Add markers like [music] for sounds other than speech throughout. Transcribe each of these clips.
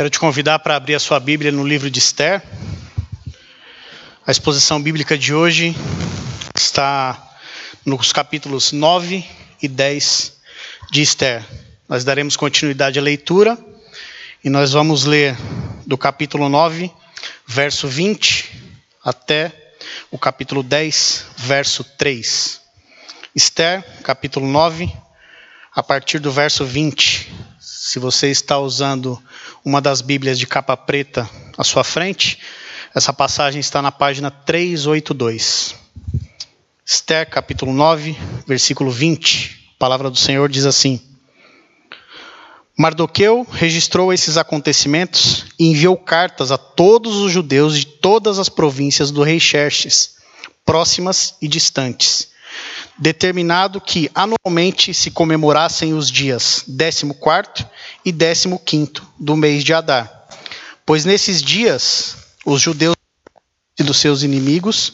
Quero te convidar para abrir a sua Bíblia no livro de Esther. A exposição bíblica de hoje está nos capítulos 9 e 10 de Esther. Nós daremos continuidade à leitura e nós vamos ler do capítulo 9, verso 20, até o capítulo 10, verso 3. Esther, capítulo 9, a partir do verso 20. Se você está usando uma das Bíblias de capa preta à sua frente, essa passagem está na página 382. Esther, capítulo 9, versículo 20. A palavra do Senhor diz assim: Mardoqueu registrou esses acontecimentos e enviou cartas a todos os judeus de todas as províncias do rei Xerxes, próximas e distantes, determinado que anualmente se comemorassem os dias 14 e 15 do mês de Adar. Pois nesses dias os judeus dos seus inimigos,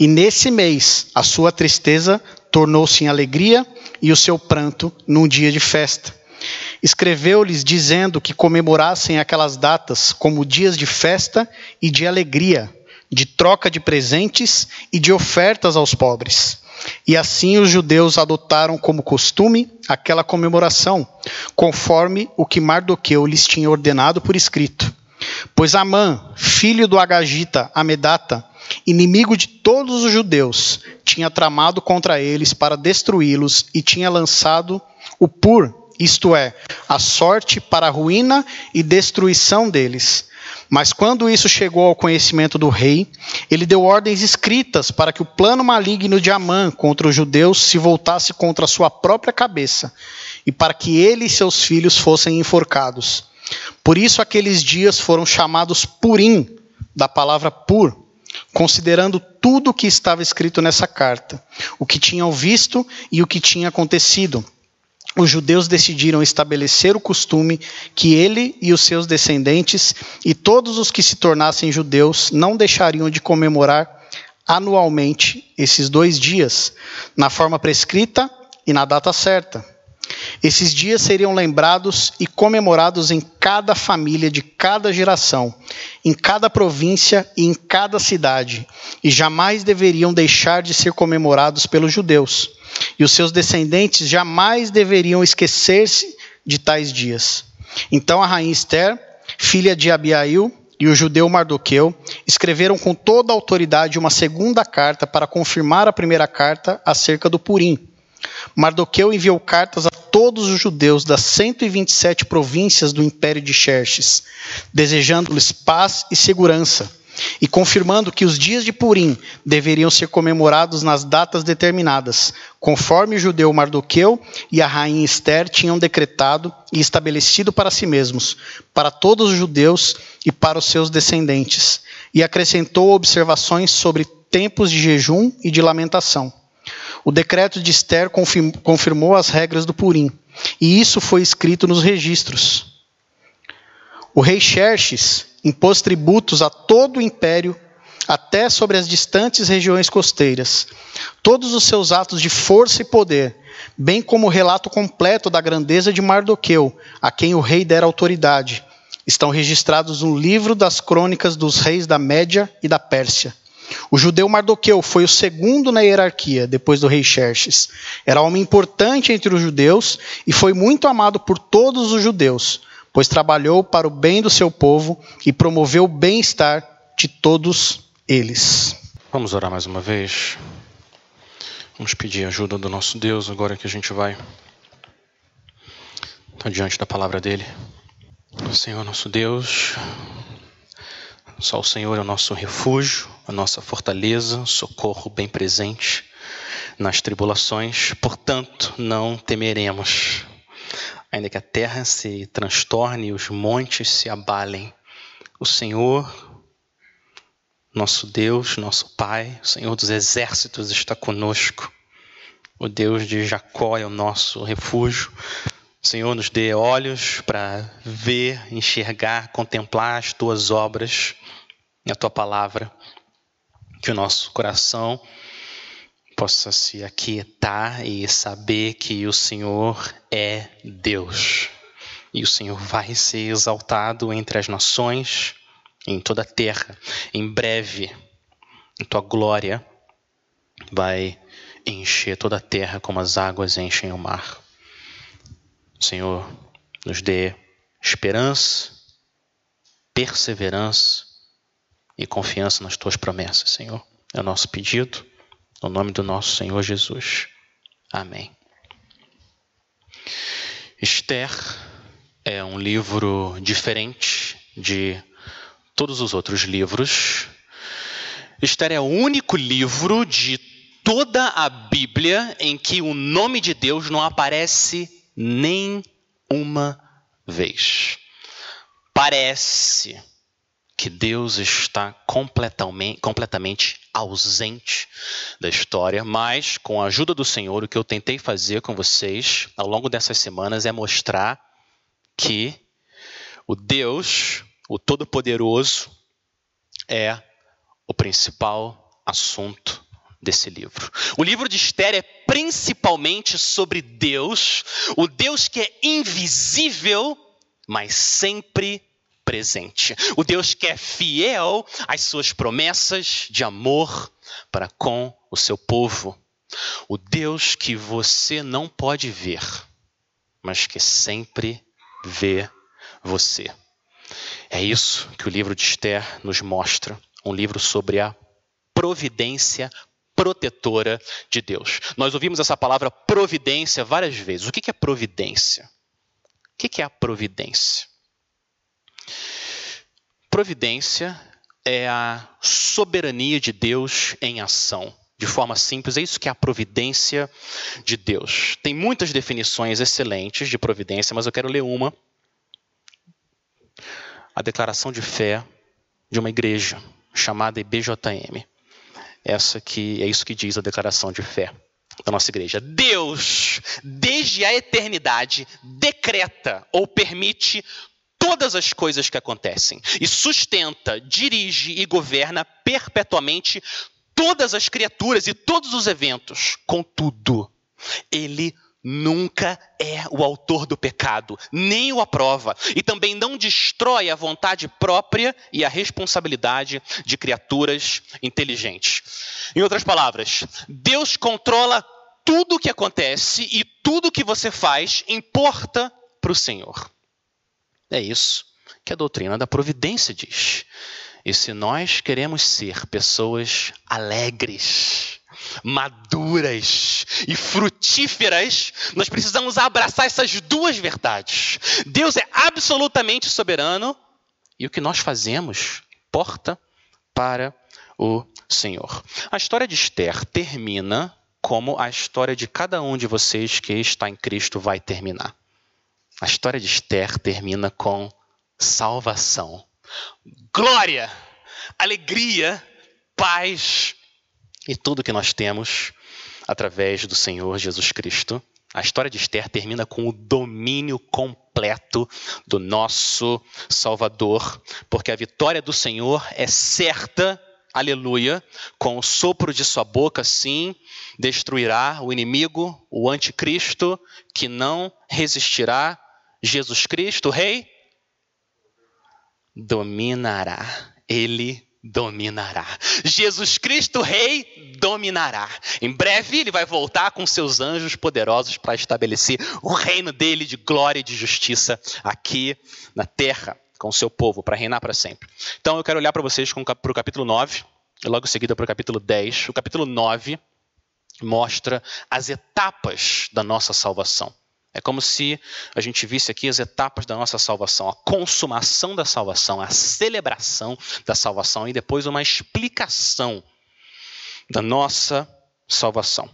e nesse mês a sua tristeza tornou-se em alegria e o seu pranto num dia de festa. Escreveu-lhes dizendo que comemorassem aquelas datas como dias de festa e de alegria, de troca de presentes e de ofertas aos pobres e assim os judeus adotaram como costume aquela comemoração, conforme o que Mardoqueu lhes tinha ordenado por escrito. Pois Amã, filho do Agagita Amedata, inimigo de todos os judeus, tinha tramado contra eles para destruí-los e tinha lançado o pur, isto é, a sorte para a ruína e destruição deles mas quando isso chegou ao conhecimento do rei, ele deu ordens escritas para que o plano maligno de Amã contra os judeus se voltasse contra a sua própria cabeça, e para que ele e seus filhos fossem enforcados. Por isso aqueles dias foram chamados Purim, da palavra pur, considerando tudo o que estava escrito nessa carta, o que tinham visto e o que tinha acontecido os judeus decidiram estabelecer o costume que ele e os seus descendentes e todos os que se tornassem judeus não deixariam de comemorar anualmente esses dois dias, na forma prescrita e na data certa. Esses dias seriam lembrados e comemorados em cada família de cada geração, em cada província e em cada cidade, e jamais deveriam deixar de ser comemorados pelos judeus e os seus descendentes jamais deveriam esquecer-se de tais dias. Então a rainha Esther, filha de Abiail, e o judeu Mardoqueu escreveram com toda a autoridade uma segunda carta para confirmar a primeira carta acerca do Purim. Mardoqueu enviou cartas a todos os judeus das 127 províncias do império de Xerxes, desejando-lhes paz e segurança e confirmando que os dias de Purim deveriam ser comemorados nas datas determinadas, conforme o judeu Mardoqueu e a rainha Esther tinham decretado e estabelecido para si mesmos, para todos os judeus e para os seus descendentes, e acrescentou observações sobre tempos de jejum e de lamentação. O decreto de Esther confirmou as regras do Purim, e isso foi escrito nos registros. O rei Xerxes impôs tributos a todo o império, até sobre as distantes regiões costeiras. Todos os seus atos de força e poder, bem como o relato completo da grandeza de Mardoqueu, a quem o rei dera autoridade, estão registrados no livro das crônicas dos reis da Média e da Pérsia. O judeu Mardoqueu foi o segundo na hierarquia, depois do rei Xerxes. Era homem importante entre os judeus e foi muito amado por todos os judeus pois trabalhou para o bem do seu povo e promoveu o bem-estar de todos eles. Vamos orar mais uma vez. Vamos pedir ajuda do nosso Deus agora que a gente vai estar diante da palavra dele. Senhor, nosso Deus, só o Senhor é o nosso refúgio, a nossa fortaleza, socorro bem presente nas tribulações, portanto, não temeremos ainda que a terra se transtorne e os montes se abalem, o Senhor, nosso Deus, nosso Pai, o Senhor dos exércitos está conosco. O Deus de Jacó é o nosso refúgio. Senhor nos dê olhos para ver, enxergar, contemplar as tuas obras e a tua palavra. Que o nosso coração possa se aquietar e saber que o Senhor é Deus. e o Senhor vai ser exaltado entre as nações, em toda a terra. Em breve, a tua glória vai encher toda a terra como as águas enchem o mar. Senhor, nos dê esperança, perseverança e confiança nas tuas promessas, Senhor. É o nosso pedido, no nome do nosso Senhor Jesus. Amém. Esther é um livro diferente de todos os outros livros. Esther é o único livro de toda a Bíblia em que o nome de Deus não aparece nem uma vez. Parece que Deus está completamente, ausente da história, mas com a ajuda do Senhor, o que eu tentei fazer com vocês ao longo dessas semanas é mostrar que o Deus, o Todo-Poderoso, é o principal assunto desse livro. O livro de Esther é principalmente sobre Deus, o Deus que é invisível, mas sempre presente. O Deus que é fiel às suas promessas de amor para com o seu povo. O Deus que você não pode ver, mas que sempre vê você. É isso que o livro de Esther nos mostra, um livro sobre a providência protetora de Deus. Nós ouvimos essa palavra providência várias vezes. O que é providência? O que é a providência? Providência é a soberania de Deus em ação. De forma simples, é isso que é a providência de Deus. Tem muitas definições excelentes de providência, mas eu quero ler uma. A declaração de fé de uma igreja chamada IBJM. Essa que é isso que diz a declaração de fé da nossa igreja. Deus, desde a eternidade, decreta ou permite todas as coisas que acontecem e sustenta, dirige e governa perpetuamente todas as criaturas e todos os eventos. Contudo, ele nunca é o autor do pecado, nem o aprova, e também não destrói a vontade própria e a responsabilidade de criaturas inteligentes. Em outras palavras, Deus controla tudo o que acontece e tudo o que você faz importa para o Senhor. É isso que a doutrina da providência diz. E se nós queremos ser pessoas alegres, maduras e frutíferas, nós precisamos abraçar essas duas verdades. Deus é absolutamente soberano e o que nós fazemos importa para o Senhor. A história de Esther termina como a história de cada um de vocês que está em Cristo vai terminar. A história de Esther termina com salvação, glória, alegria, paz e tudo que nós temos através do Senhor Jesus Cristo. A história de Esther termina com o domínio completo do nosso Salvador, porque a vitória do Senhor é certa, aleluia, com o sopro de sua boca, sim, destruirá o inimigo, o anticristo, que não resistirá. Jesus Cristo, Rei, dominará. Ele dominará. Jesus Cristo, Rei, dominará. Em breve ele vai voltar com seus anjos poderosos para estabelecer o reino dele de glória e de justiça aqui na terra, com o seu povo, para reinar para sempre. Então eu quero olhar para vocês para o capítulo 9, e logo em seguida para o capítulo 10. O capítulo 9 mostra as etapas da nossa salvação. É como se a gente visse aqui as etapas da nossa salvação, a consumação da salvação, a celebração da salvação e depois uma explicação da nossa salvação.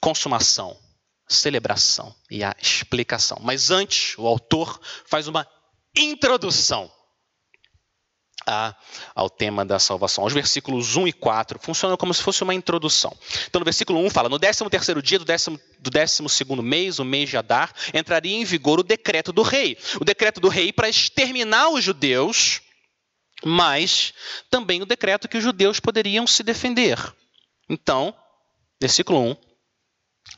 Consumação, celebração e a explicação. Mas antes, o autor faz uma introdução a, ao tema da salvação. Os versículos 1 e 4 funcionam como se fosse uma introdução. Então, no versículo 1 fala: No 13 terceiro dia do 12 do mês, o mês de Adar, entraria em vigor o decreto do rei. O decreto do rei para exterminar os judeus, mas também o decreto que os judeus poderiam se defender. Então, versículo 1,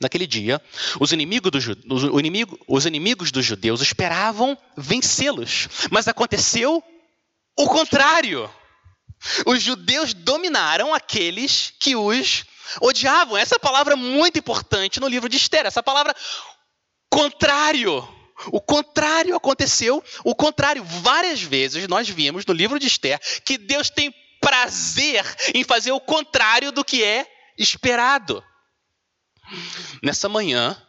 Naquele dia, os inimigos, do, os, inimigo, os inimigos dos judeus esperavam vencê-los, mas aconteceu o contrário. Os judeus dominaram aqueles que os odiavam. Essa palavra é muito importante no livro de Esther. Essa palavra contrário. O contrário aconteceu. O contrário, várias vezes nós vimos no livro de Esther que Deus tem prazer em fazer o contrário do que é esperado. Nessa manhã,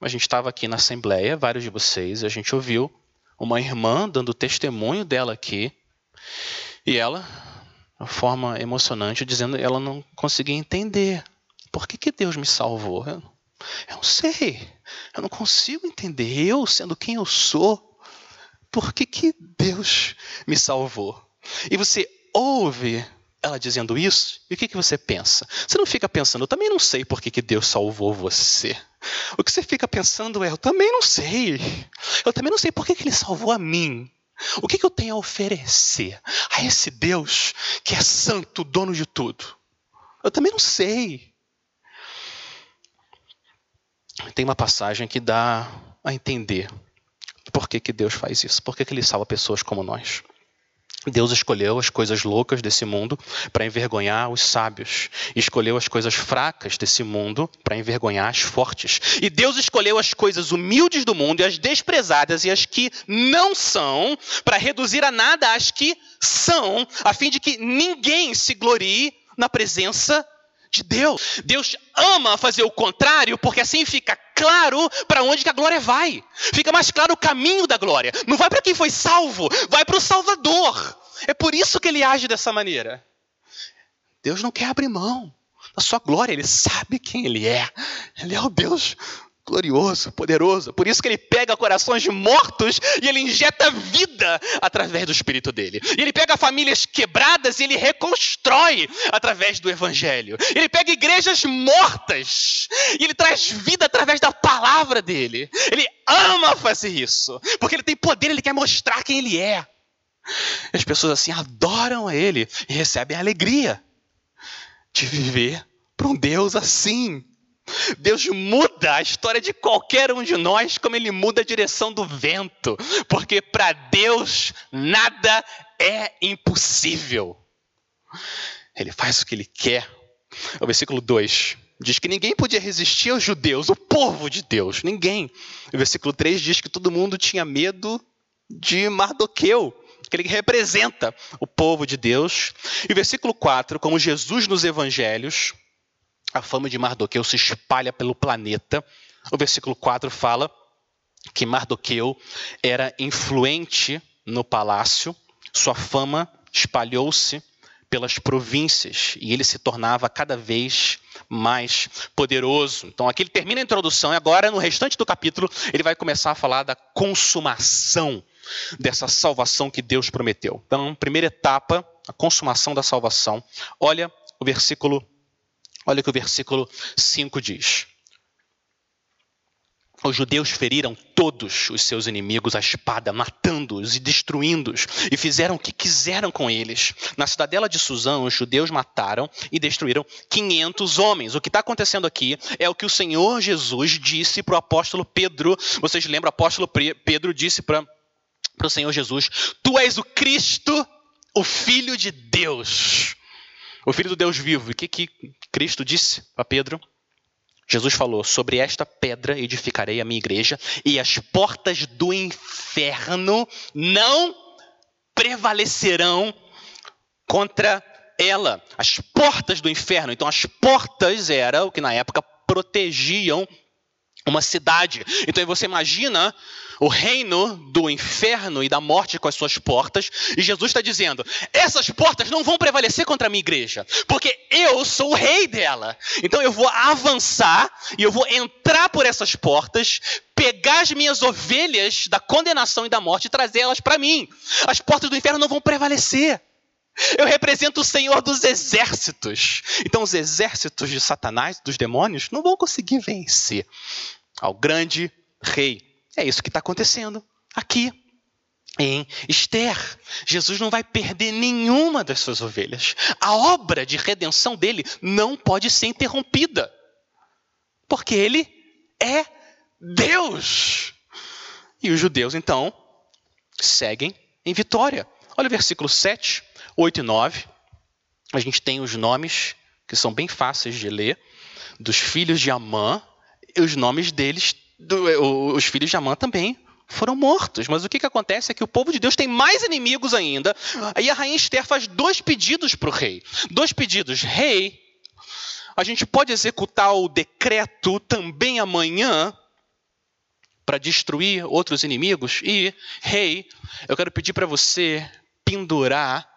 a gente estava aqui na Assembleia, vários de vocês, a gente ouviu uma irmã dando testemunho dela aqui, e ela, de forma emocionante, dizendo ela não conseguia entender por que, que Deus me salvou. Eu, eu não sei, eu não consigo entender, eu sendo quem eu sou, por que, que Deus me salvou? E você ouve ela dizendo isso, e o que, que você pensa? Você não fica pensando, eu também não sei por que, que Deus salvou você. O que você fica pensando é, eu também não sei. Eu também não sei por que, que Ele salvou a mim. O que, que eu tenho a oferecer a esse Deus que é santo, dono de tudo? Eu também não sei. Tem uma passagem que dá a entender por que, que Deus faz isso, por que, que Ele salva pessoas como nós. Deus escolheu as coisas loucas desse mundo para envergonhar os sábios, escolheu as coisas fracas desse mundo para envergonhar as fortes. E Deus escolheu as coisas humildes do mundo e as desprezadas e as que não são, para reduzir a nada as que são, a fim de que ninguém se glorie na presença de Deus. Deus ama fazer o contrário, porque assim fica claro para onde que a glória vai. Fica mais claro o caminho da glória. Não vai para quem foi salvo, vai para o Salvador. É por isso que ele age dessa maneira. Deus não quer abrir mão da sua glória, ele sabe quem ele é. Ele é o Deus glorioso, poderoso. Por isso que ele pega corações mortos e ele injeta vida através do espírito dele. E ele pega famílias quebradas e ele reconstrói através do evangelho. Ele pega igrejas mortas e ele traz vida através da palavra dele. Ele ama fazer isso, porque ele tem poder, ele quer mostrar quem ele é. As pessoas assim adoram a ele e recebem a alegria de viver para um Deus assim Deus muda a história de qualquer um de nós, como Ele muda a direção do vento, porque para Deus nada é impossível. Ele faz o que Ele quer. O versículo 2 diz que ninguém podia resistir aos judeus, o povo de Deus, ninguém. O versículo 3 diz que todo mundo tinha medo de Mardoqueu, que ele representa o povo de Deus. E o versículo 4, como Jesus nos evangelhos, a fama de Mardoqueu se espalha pelo planeta. O versículo 4 fala que Mardoqueu era influente no palácio, sua fama espalhou-se pelas províncias e ele se tornava cada vez mais poderoso. Então aqui ele termina a introdução e agora no restante do capítulo ele vai começar a falar da consumação dessa salvação que Deus prometeu. Então, primeira etapa, a consumação da salvação. Olha o versículo Olha o que o versículo 5 diz. Os judeus feriram todos os seus inimigos à espada, matando-os e destruindo-os, e fizeram o que quiseram com eles. Na cidadela de Suzã, os judeus mataram e destruíram 500 homens. O que está acontecendo aqui é o que o Senhor Jesus disse para o apóstolo Pedro. Vocês lembram? O apóstolo Pedro disse para o Senhor Jesus: Tu és o Cristo, o Filho de Deus o Filho do Deus vivo. O que, que Cristo disse a Pedro? Jesus falou: Sobre esta pedra edificarei a minha igreja, e as portas do inferno não prevalecerão contra ela. As portas do inferno. Então, as portas eram o que na época protegiam uma cidade. Então você imagina o reino do inferno e da morte com as suas portas, e Jesus está dizendo: essas portas não vão prevalecer contra a minha igreja, porque eu sou o rei dela. Então eu vou avançar e eu vou entrar por essas portas, pegar as minhas ovelhas da condenação e da morte e trazê-las para mim. As portas do inferno não vão prevalecer. Eu represento o Senhor dos exércitos. Então, os exércitos de Satanás, dos demônios, não vão conseguir vencer ao grande rei. É isso que está acontecendo aqui em Esther. Jesus não vai perder nenhuma das suas ovelhas. A obra de redenção dele não pode ser interrompida. Porque ele é Deus. E os judeus, então, seguem em vitória. Olha o versículo 7, 8 e 9. A gente tem os nomes que são bem fáceis de ler, dos filhos de Amã, e os nomes deles, do, os filhos de Amã também foram mortos. Mas o que, que acontece é que o povo de Deus tem mais inimigos ainda. Aí a rainha Esther faz dois pedidos para o rei. Dois pedidos. Rei, a gente pode executar o decreto também amanhã para destruir outros inimigos? E, rei, eu quero pedir para você pendurar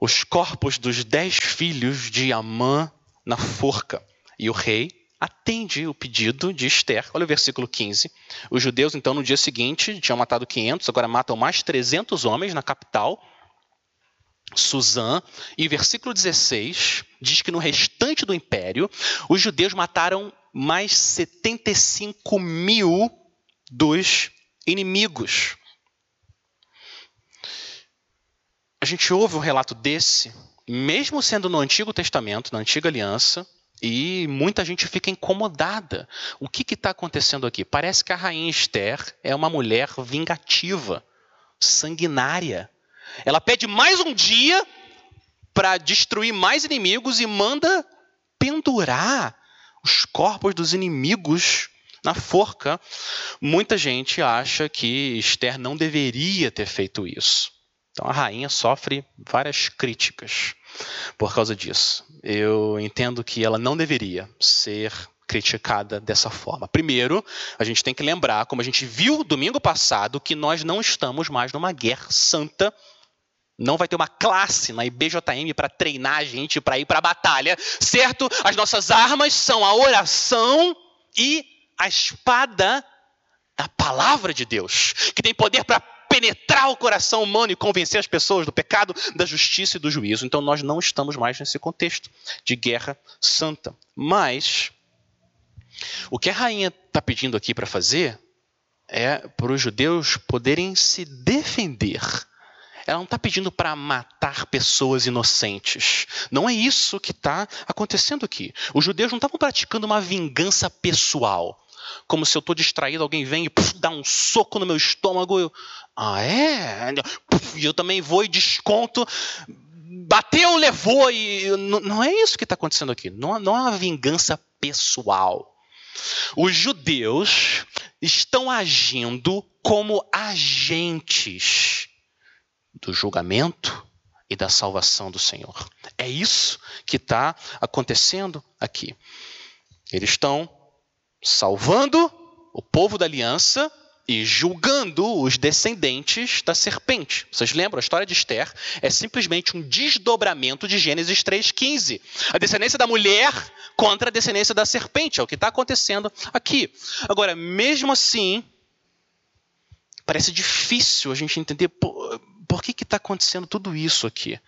os corpos dos dez filhos de Amã na forca. E o rei atende o pedido de Esther. Olha o versículo 15. Os judeus, então, no dia seguinte, tinham matado 500, agora matam mais 300 homens na capital, Suzã. E versículo 16 diz que no restante do império, os judeus mataram mais 75 mil dos inimigos. A gente ouve um relato desse, mesmo sendo no Antigo Testamento, na Antiga Aliança, e muita gente fica incomodada. O que está acontecendo aqui? Parece que a rainha Esther é uma mulher vingativa, sanguinária. Ela pede mais um dia para destruir mais inimigos e manda pendurar os corpos dos inimigos na forca. Muita gente acha que Esther não deveria ter feito isso. Então a rainha sofre várias críticas por causa disso. Eu entendo que ela não deveria ser criticada dessa forma. Primeiro, a gente tem que lembrar, como a gente viu domingo passado, que nós não estamos mais numa guerra santa. Não vai ter uma classe na IBJM para treinar a gente para ir para a batalha, certo? As nossas armas são a oração e a espada da palavra de Deus, que tem poder para penetrar o coração humano e convencer as pessoas do pecado, da justiça e do juízo. Então nós não estamos mais nesse contexto de guerra santa. Mas o que a rainha está pedindo aqui para fazer é para os judeus poderem se defender. Ela não está pedindo para matar pessoas inocentes. Não é isso que está acontecendo aqui. Os judeus não estavam praticando uma vingança pessoal como se eu estou distraído, alguém vem e puf, dá um soco no meu estômago. Eu, ah, é? E eu também vou e desconto. Bateu, levou. e Não, não é isso que está acontecendo aqui. Não, não é uma vingança pessoal. Os judeus estão agindo como agentes do julgamento e da salvação do Senhor. É isso que está acontecendo aqui. Eles estão salvando o povo da aliança e julgando os descendentes da serpente. Vocês lembram? A história de Esther é simplesmente um desdobramento de Gênesis 3,15. A descendência da mulher contra a descendência da serpente. É o que está acontecendo aqui. Agora, mesmo assim, parece difícil a gente entender por, por que está acontecendo tudo isso aqui.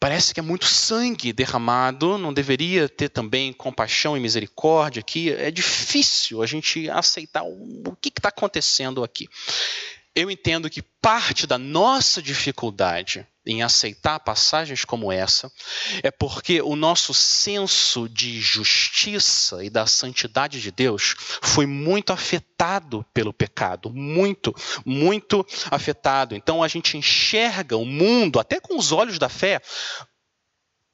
Parece que é muito sangue derramado, não deveria ter também compaixão e misericórdia aqui. É difícil a gente aceitar o que está acontecendo aqui. Eu entendo que parte da nossa dificuldade em aceitar passagens como essa é porque o nosso senso de justiça e da santidade de Deus foi muito afetado pelo pecado, muito, muito afetado. Então a gente enxerga o mundo, até com os olhos da fé,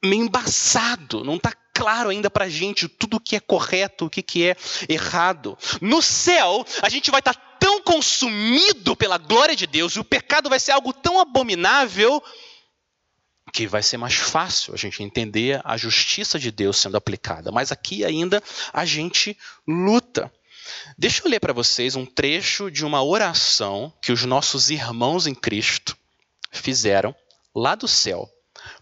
meio embaçado, não está claro ainda para a gente tudo o que é correto, o que, que é errado. No céu, a gente vai estar tá tão consumido pela glória de Deus, e o pecado vai ser algo tão abominável que vai ser mais fácil a gente entender a justiça de Deus sendo aplicada. Mas aqui ainda a gente luta. Deixa eu ler para vocês um trecho de uma oração que os nossos irmãos em Cristo fizeram lá do céu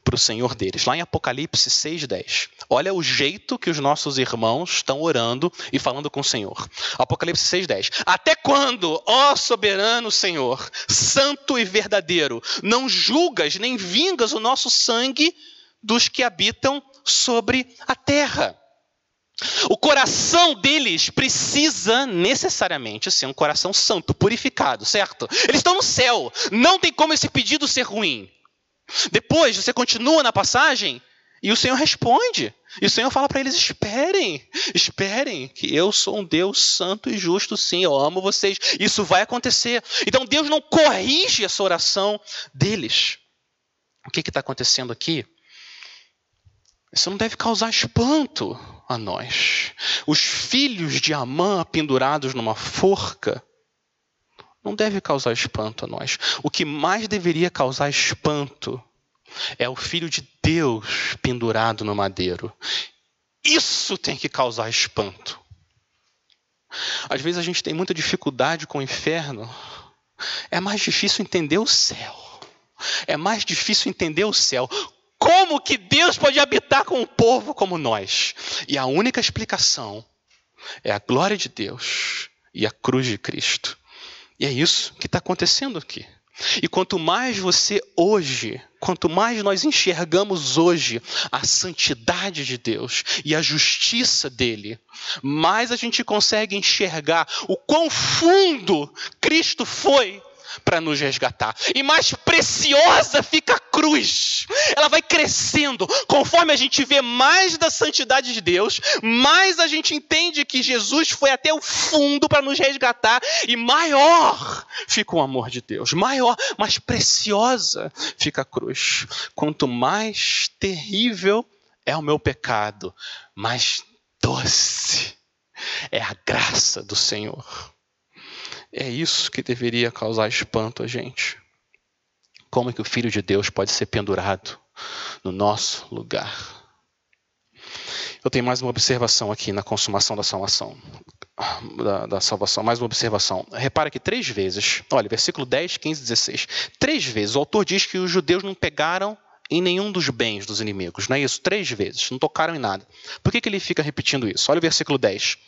para o Senhor deles, lá em Apocalipse 6,10. Olha o jeito que os nossos irmãos estão orando e falando com o Senhor. Apocalipse 6,10. Até quando, ó soberano Senhor, santo e verdadeiro, não julgas nem vingas o nosso sangue dos que habitam sobre a terra? O coração deles precisa necessariamente ser um coração santo, purificado, certo? Eles estão no céu. Não tem como esse pedido ser ruim. Depois você continua na passagem E o Senhor responde. E o Senhor fala para eles: esperem, esperem, que eu sou um Deus santo e justo, sim, eu amo vocês. Isso vai acontecer. Então Deus não corrige essa oração deles. O que está acontecendo aqui? Isso não deve causar espanto a nós. Os filhos de Amã pendurados numa forca não deve causar espanto a nós. O que mais deveria causar espanto é o filho de Deus pendurado no madeiro. Isso tem que causar espanto. Às vezes a gente tem muita dificuldade com o inferno. É mais difícil entender o céu. É mais difícil entender o céu. Como que Deus pode habitar com um povo como nós? E a única explicação é a glória de Deus e a cruz de Cristo. E é isso que está acontecendo aqui. E quanto mais você hoje, quanto mais nós enxergamos hoje a santidade de Deus e a justiça dele, mais a gente consegue enxergar o quão fundo Cristo foi para nos resgatar. E mais preciosa fica a cruz. Ela vai crescendo. Conforme a gente vê mais da santidade de Deus, mais a gente entende que Jesus foi até o fundo para nos resgatar. E maior fica o amor de Deus. Maior, mais preciosa fica a cruz. Quanto mais terrível é o meu pecado, mais doce é a graça do Senhor. É isso que deveria causar espanto a gente. Como é que o Filho de Deus pode ser pendurado no nosso lugar? Eu tenho mais uma observação aqui na consumação da salvação. Da, da, salvação, mais uma observação. Repara que três vezes, olha, versículo 10, 15, 16. Três vezes o autor diz que os judeus não pegaram em nenhum dos bens dos inimigos, não é isso? Três vezes, não tocaram em nada. Por que, que ele fica repetindo isso? Olha o versículo 10.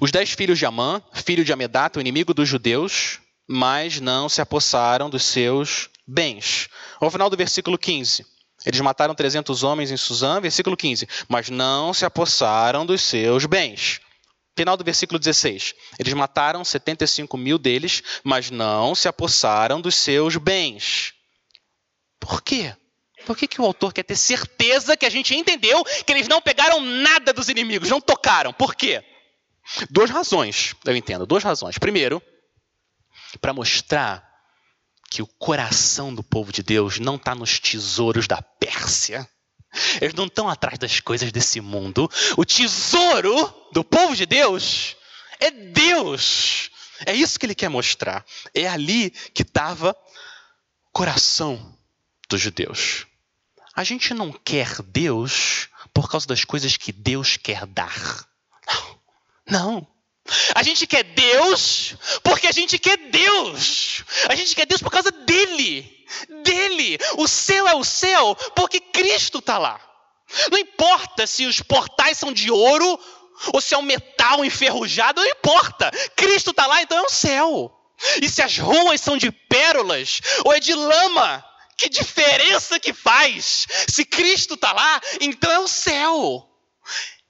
Os dez filhos de Amã, filho de Amedata, o inimigo dos judeus, mas não se apossaram dos seus bens. Ao final do versículo 15, eles mataram 300 homens em Suzã, versículo 15, mas não se apossaram dos seus bens. Final do versículo 16, eles mataram 75 mil deles, mas não se apossaram dos seus bens. Por quê? Por que, que o autor quer ter certeza que a gente entendeu que eles não pegaram nada dos inimigos, não tocaram? Por quê? Duas razões, eu entendo, duas razões. Primeiro, para mostrar que o coração do povo de Deus não está nos tesouros da Pérsia. Eles não estão atrás das coisas desse mundo. O tesouro do povo de Deus é Deus. É isso que ele quer mostrar. É ali que estava o coração dos judeus. A gente não quer Deus por causa das coisas que Deus quer dar. Não. Não. A gente quer Deus porque a gente quer Deus. A gente quer Deus por causa dele. Dele. O céu é o céu porque Cristo está lá. Não importa se os portais são de ouro ou se é um metal enferrujado, não importa. Cristo está lá, então é o céu. E se as ruas são de pérolas ou é de lama, que diferença que faz? Se Cristo está lá, então é o céu.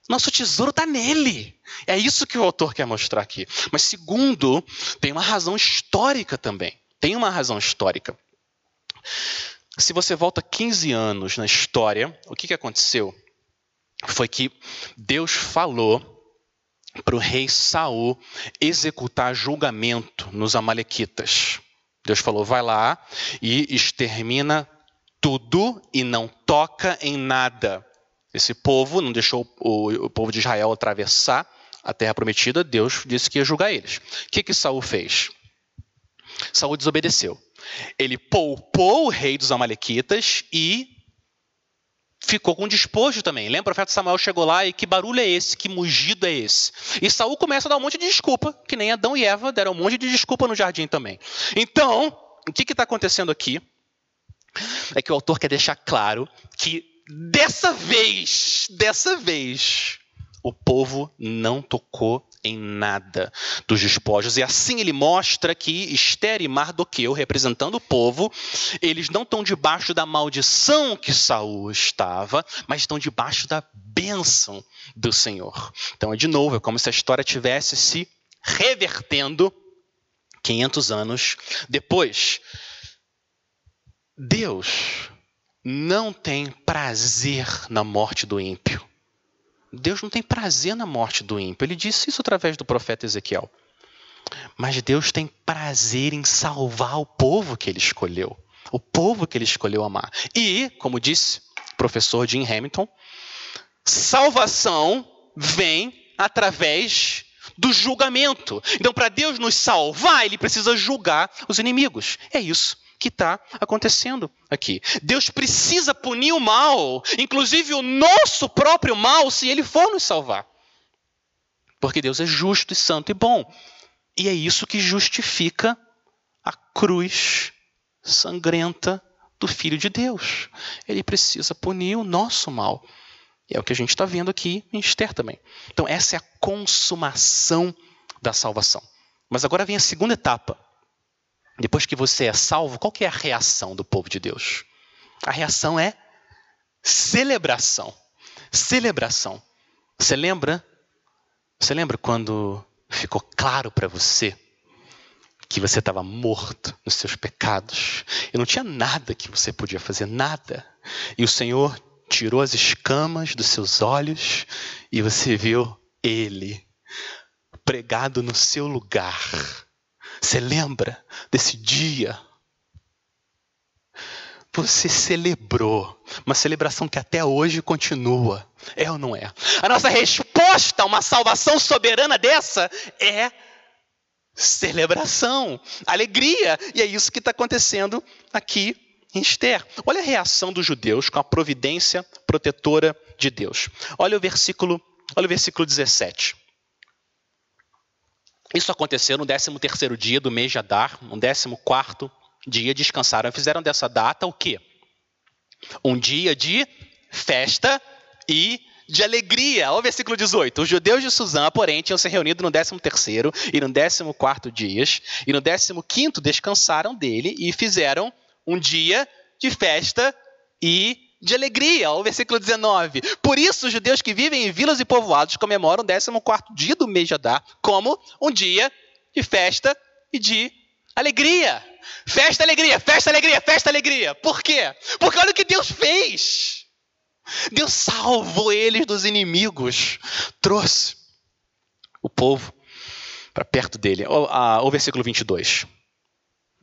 Nosso tesouro está nele. É isso que o autor quer mostrar aqui. Mas, segundo, tem uma razão histórica também. Tem uma razão histórica. Se você volta 15 anos na história, o que, que aconteceu? Foi que Deus falou para o rei Saul executar julgamento nos Amalequitas. Deus falou: vai lá e extermina tudo e não toca em nada. Esse povo não deixou o, o povo de Israel atravessar a terra prometida, Deus disse que ia julgar eles. O que, que Saul fez? Saul desobedeceu. Ele poupou o rei dos Amalequitas e ficou com despojo também. Lembra? O profeta Samuel chegou lá e que barulho é esse? Que mugido é esse? E Saul começa a dar um monte de desculpa, que nem Adão e Eva deram um monte de desculpa no jardim também. Então, o que está acontecendo aqui? É que o autor quer deixar claro que Dessa vez, dessa vez, o povo não tocou em nada dos despojos. E assim ele mostra que Esther e Mardoqueu, representando o povo, eles não estão debaixo da maldição que Saul estava, mas estão debaixo da bênção do Senhor. Então, é de novo, é como se a história tivesse se revertendo 500 anos depois. Deus não tem prazer na morte do ímpio. Deus não tem prazer na morte do ímpio. Ele disse isso através do profeta Ezequiel. Mas Deus tem prazer em salvar o povo que ele escolheu. O povo que ele escolheu amar. E, como disse o professor Jim Hamilton, salvação vem através do julgamento. Então, para Deus nos salvar, ele precisa julgar os inimigos. É isso que está acontecendo aqui. Deus precisa punir o mal, inclusive o nosso próprio mal, se ele for nos salvar. Porque Deus é justo e santo e bom. E é isso que justifica a cruz sangrenta do Filho de Deus. Ele precisa punir o nosso mal. E é o que a gente está vendo aqui em Esther também. Então, essa é a consumação da salvação. Mas agora vem a segunda etapa. Depois que você é salvo, qual que é a reação do povo de Deus? A reação é celebração. Celebração. Você lembra? Você lembra quando ficou claro para você que você estava morto nos seus pecados e não tinha nada que você podia fazer, nada. E o Senhor tirou as escamas dos seus olhos e você viu Ele pregado no seu lugar. Você lembra desse dia? Você celebrou, uma celebração que até hoje continua. É ou não é? A nossa resposta a uma salvação soberana dessa é celebração, alegria. E é isso que está acontecendo aqui em Esther. Olha a reação dos judeus com a providência protetora de Deus. Olha o versículo, olha o versículo 17. Isso aconteceu no 13 terceiro dia do mês de Adar, no 14 dia descansaram. Fizeram dessa data o quê? Um dia de festa e de alegria. Olha o versículo 18. Os judeus de Suzã, porém, tinham se reunido no 13 terceiro e no 14 dias, e no 15 descansaram dele e fizeram um dia de festa e de alegria. O versículo 19. Por isso, os judeus que vivem em vilas e povoados comemoram o 14 dia do mês de Adar como um dia de festa e de alegria. Festa, alegria, festa, alegria, festa, alegria. Por quê? Porque olha o que Deus fez. Deus salvou eles dos inimigos, trouxe o povo para perto dele. O, a, o versículo 22.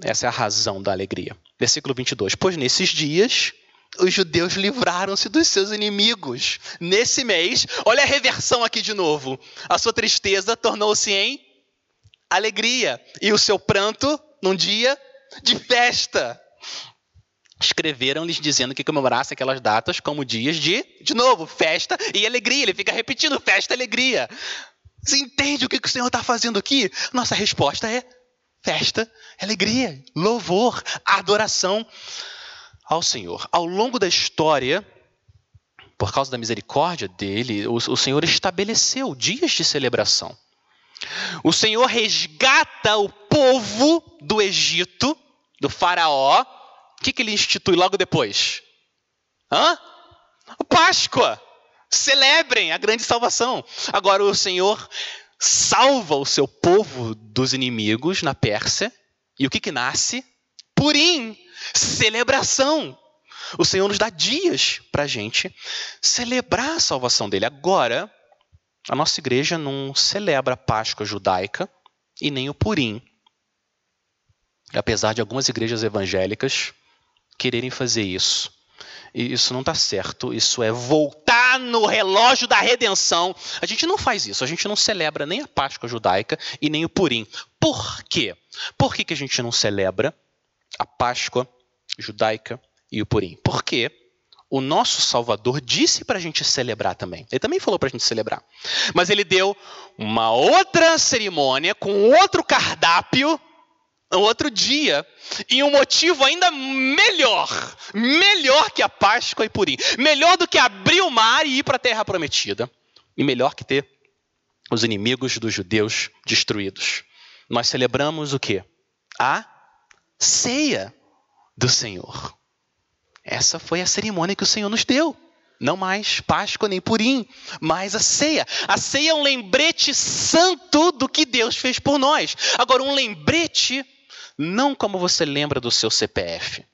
Essa é a razão da alegria. Versículo 22. Pois nesses dias os judeus livraram-se dos seus inimigos. Nesse mês, olha a reversão aqui de novo. A sua tristeza tornou-se em alegria, e o seu pranto num dia de festa. Escreveram-lhes dizendo que comemorasse aquelas datas como dias de, de novo, festa e alegria. Ele fica repetindo festa e alegria. Você entende o que o Senhor está fazendo aqui? Nossa resposta é festa, alegria, louvor, adoração ao Senhor. Ao longo da história, por causa da misericórdia dele, o, o Senhor estabeleceu dias de celebração. O Senhor resgata o povo do Egito, do Faraó. O que, que ele institui logo depois? Hã? Páscoa! Celebrem a grande salvação. Agora o Senhor salva o seu povo dos inimigos na Pérsia. E o que, que nasce? Purim, celebração. O Senhor nos dá dias para a gente celebrar a salvação dele. Agora, a nossa igreja não celebra a Páscoa judaica e nem o Purim. Apesar de algumas igrejas evangélicas quererem fazer isso. E isso não está certo, isso é voltar no relógio da redenção. A gente não faz isso, a gente não celebra nem a Páscoa judaica e nem o Purim. Por quê? Por que, que a gente não celebra a Páscoa judaica e o Purim? Porque o nosso Salvador disse para a gente celebrar também. Ele também falou para a gente celebrar. Mas ele deu uma outra cerimônia com outro cardápio outro dia, e um motivo ainda melhor, melhor que a Páscoa e Purim, melhor do que abrir o mar e ir para a terra prometida, e melhor que ter os inimigos dos judeus destruídos. Nós celebramos o que? A ceia do Senhor. Essa foi a cerimônia que o Senhor nos deu. Não mais Páscoa nem Purim, mas a ceia. A ceia é um lembrete santo do que Deus fez por nós. Agora, um lembrete não como você lembra do seu CPF.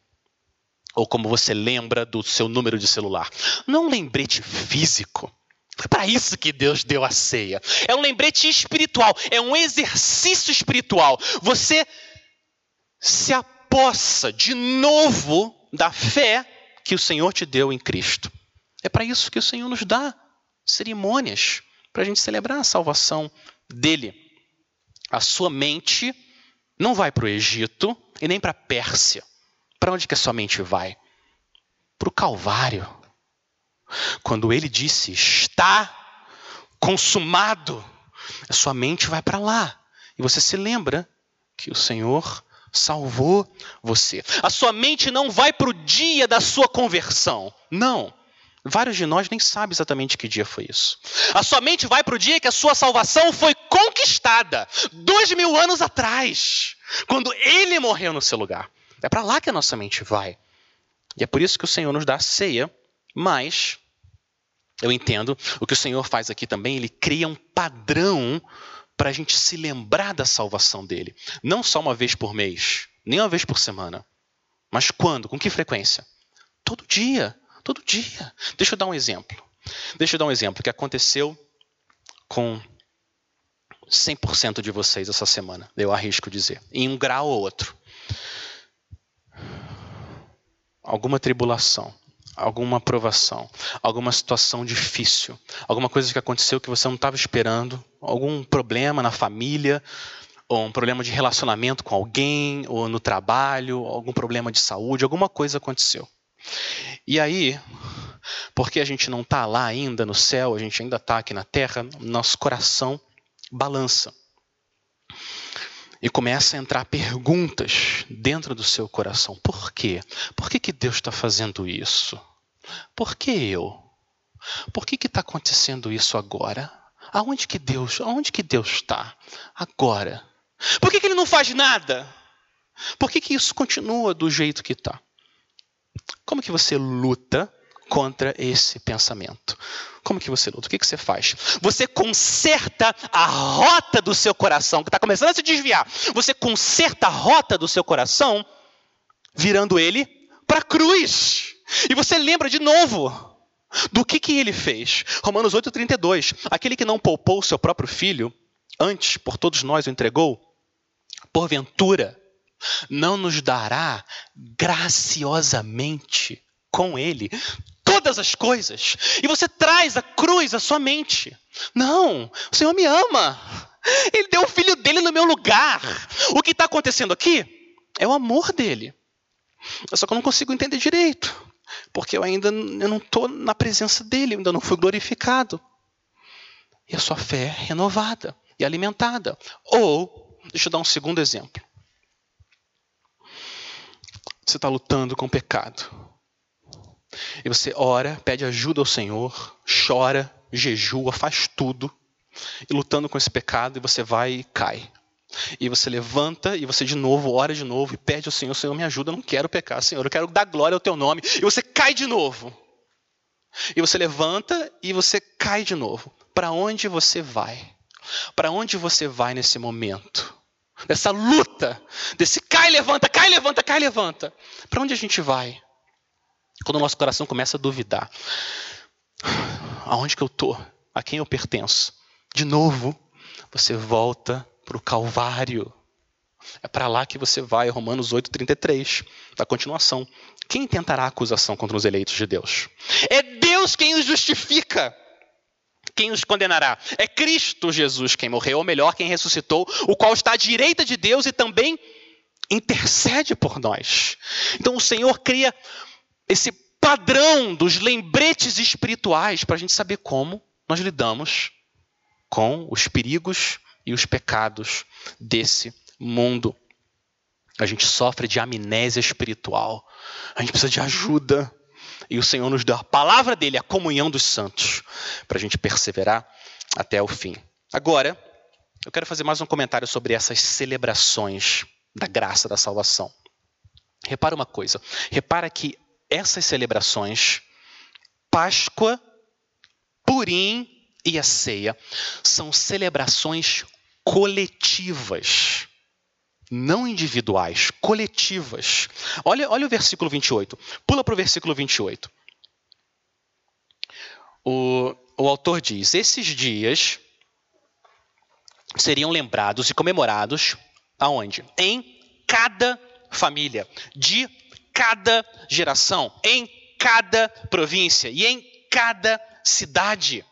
ou como você lembra do seu número de celular. Não é um lembrete físico. Foi para isso que Deus deu a ceia. É um lembrete espiritual, é um exercício espiritual. Você se apossa de novo da fé que o Senhor te deu em Cristo. É para isso que o Senhor nos dá cerimônias, para a gente celebrar a salvação dele. A sua mente não vai para o Egito e nem para a Pérsia. Para onde que a sua mente vai? Para o Calvário. Quando ele disse, está consumado, a sua mente vai para lá. E você se lembra que o Senhor salvou você. A sua mente não vai para o dia da sua conversão. Não. Vários de nós nem sabem exatamente que dia foi isso. A sua mente vai para o dia que a sua salvação foi conquistada, dois mil anos atrás, quando ele morreu no seu lugar. É para lá que a nossa mente vai. E é por isso que o Senhor nos dá a ceia, mas eu entendo o que o Senhor faz aqui também, ele cria um padrão para a gente se lembrar da salvação dele. Não só uma vez por mês, nem uma vez por semana. Mas quando? Com que frequência? Todo dia. Todo dia. Deixa eu dar um exemplo. Deixa eu dar um exemplo que aconteceu com 100% de vocês essa semana, eu arrisco dizer, em um grau ou outro. Alguma tribulação, alguma provação, alguma situação difícil, alguma coisa que aconteceu que você não estava esperando, algum problema na família, ou um problema de relacionamento com alguém, ou no trabalho, algum problema de saúde, alguma coisa aconteceu. E aí, porque a gente não está lá ainda no céu, a gente ainda está aqui na terra, nosso coração balança. E começa a entrar perguntas dentro do seu coração. Por quê? Por que, que Deus está fazendo isso? Por que eu? Por que está acontecendo isso agora? Aonde que Deus, aonde que Deus está agora? Por que, que Ele não faz nada? Por que, que isso continua do jeito que está? Como que você luta contra esse pensamento? Como que você luta? O que, que você faz? Você conserta a rota do seu coração, que está começando a se desviar. Você conserta a rota do seu coração, virando ele para a cruz. E você lembra de novo do que, que ele fez. Romanos 8,32. Aquele que não poupou o seu próprio filho, antes por todos nós o entregou, porventura não nos dará graciosamente com ele todas as coisas. E você traz a cruz à sua mente. Não, o Senhor me ama. Ele deu o filho dele no meu lugar. O que está acontecendo aqui é o amor dele. Só que eu não consigo entender direito porque eu ainda eu não estou na presença dele, ainda não fui glorificado. E a sua fé é renovada e alimentada. Ou, deixa eu dar um segundo exemplo. Você está lutando com o pecado. E você ora, pede ajuda ao Senhor, chora, jejua, faz tudo. E lutando com esse pecado, e você vai e cai. E você levanta e você de novo ora de novo e pede ao Senhor, Senhor, me ajuda, eu não quero pecar, Senhor, eu quero dar glória ao teu nome. E você cai de novo. E você levanta e você cai de novo. Para onde você vai? Para onde você vai nesse momento? Dessa luta, desse cai, levanta, cai, levanta, cai, levanta. Para onde a gente vai? Quando o nosso coração começa a duvidar. Aonde que eu estou? A quem eu pertenço? De novo, você volta para o Calvário. É para lá que você vai, Romanos 8,33, da continuação. Quem tentará acusação contra os eleitos de Deus? É Deus quem os justifica. Quem os condenará? É Cristo Jesus quem morreu, ou melhor, quem ressuscitou, o qual está à direita de Deus e também intercede por nós. Então o Senhor cria esse padrão dos lembretes espirituais para a gente saber como nós lidamos com os perigos e os pecados desse mundo. A gente sofre de amnésia espiritual. A gente precisa de ajuda. E o Senhor nos deu a palavra dele, a comunhão dos santos, para a gente perseverar até o fim. Agora, eu quero fazer mais um comentário sobre essas celebrações da graça da salvação. Repara uma coisa. Repara que essas celebrações, Páscoa, Purim e a ceia, são celebrações coletivas. não individuais, coletivas. Olha, olha o versículo 28. Pula para o versículo 28. O, o autor diz: Esses dias seriam lembrados e comemorados aonde? Em cada família, de cada geração, em cada província e em cada cidade.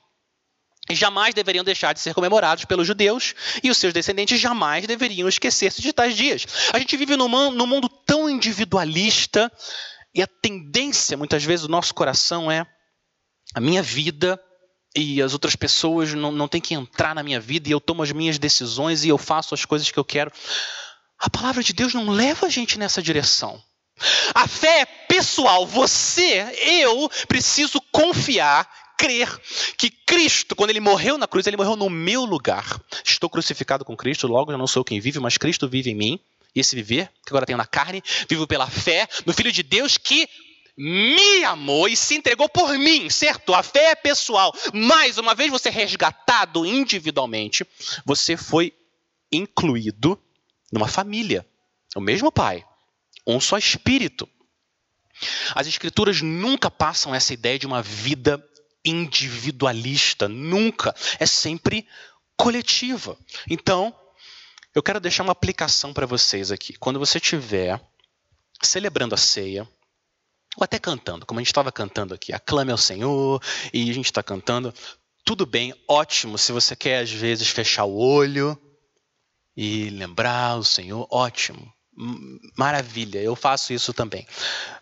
E jamais deveriam deixar de ser comemorados pelos judeus, e os seus descendentes jamais deveriam esquecer-se de tais dias. A gente vive num, num mundo tão individualista, e a tendência, muitas vezes, do nosso coração é a minha vida e as outras pessoas não, não têm que entrar na minha vida e eu tomo as minhas decisões e eu faço as coisas que eu quero. A palavra de Deus não leva a gente nessa direção. A fé é pessoal. Você, eu, preciso confiar, crer que Cristo, quando ele morreu na cruz, ele morreu no meu lugar. Estou crucificado com Cristo, logo eu não sou quem vive, mas Cristo vive em mim. E esse viver, que agora tenho na carne, vivo pela fé no Filho de Deus que me amou e se entregou por mim, certo? A fé é pessoal. Mas, uma vez você resgatado individualmente, você foi incluído numa família. O mesmo Pai, um só Espírito. As Escrituras nunca passam essa ideia de uma vida individualista, nunca. É sempre coletiva. Então, eu quero deixar uma aplicação para vocês aqui. Quando você estiver celebrando a ceia, ou até cantando, como a gente estava cantando aqui, aclame ao Senhor, e a gente está cantando. Tudo bem, ótimo. Se você quer, às vezes, fechar o olho e lembrar o Senhor, ótimo. Maravilha, eu faço isso também.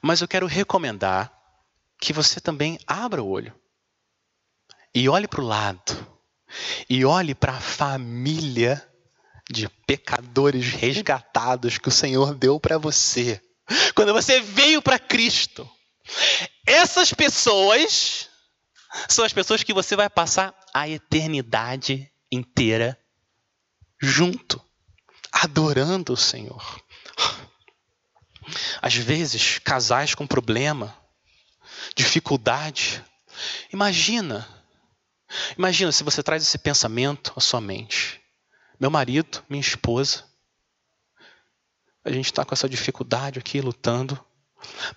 Mas eu quero recomendar que você também abra o olho e olhe para o lado e olhe para a família de pecadores resgatados que o Senhor deu para você quando você veio para Cristo. Essas pessoas são as pessoas que você vai passar a eternidade inteira junto, adorando o Senhor. Às vezes, casais com problema, dificuldade. Imagina, imagina se você traz esse pensamento à sua mente. Meu marido, minha esposa, a gente está com essa dificuldade aqui lutando.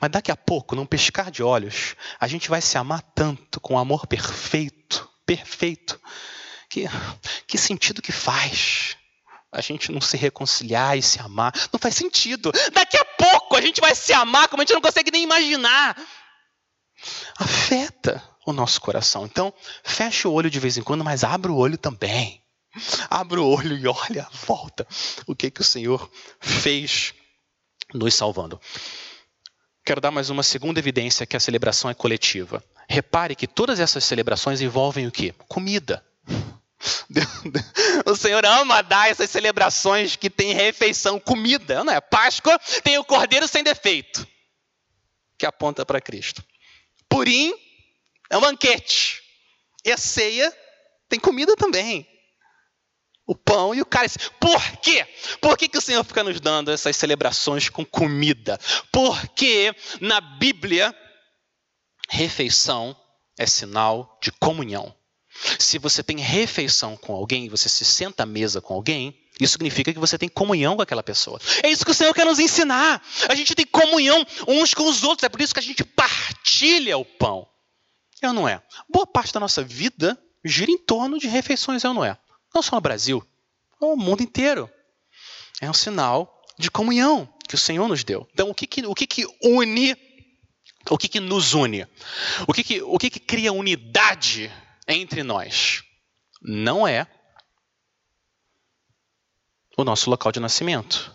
Mas daqui a pouco, num piscar de olhos, a gente vai se amar tanto com amor perfeito, perfeito, que que sentido que faz a gente não se reconciliar e se amar? Não faz sentido. Daqui a pouco a gente vai se amar como a gente não consegue nem imaginar. Afeta o nosso coração. Então, fecha o olho de vez em quando, mas abre o olho também. Abra o olho e olha, volta. O que que o Senhor fez nos salvando? Quero dar mais uma segunda evidência que a celebração é coletiva. Repare que todas essas celebrações envolvem o quê? Comida. O Senhor ama dar essas celebrações que tem refeição, comida, não é? Páscoa tem o cordeiro sem defeito, que aponta para Cristo. Purim é um banquete. E a ceia tem comida também o pão e o cálice. Por quê? Por que, que o Senhor fica nos dando essas celebrações com comida? Porque na Bíblia, refeição é sinal de comunhão. Se você tem refeição com alguém, você se senta à mesa com alguém, isso significa que você tem comunhão com aquela pessoa. É isso que o Senhor quer nos ensinar. A gente tem comunhão uns com os outros. É por isso que a gente partilha o pão. É ou não é? Boa parte da nossa vida gira em torno de refeições, é ou não é? Não só no Brasil, no mundo inteiro. É um sinal de comunhão que o Senhor nos deu. Então, o que, que, o que, que une, o que, que nos une? O que, que, o que, que cria unidade entre nós? Não é o nosso local de nascimento.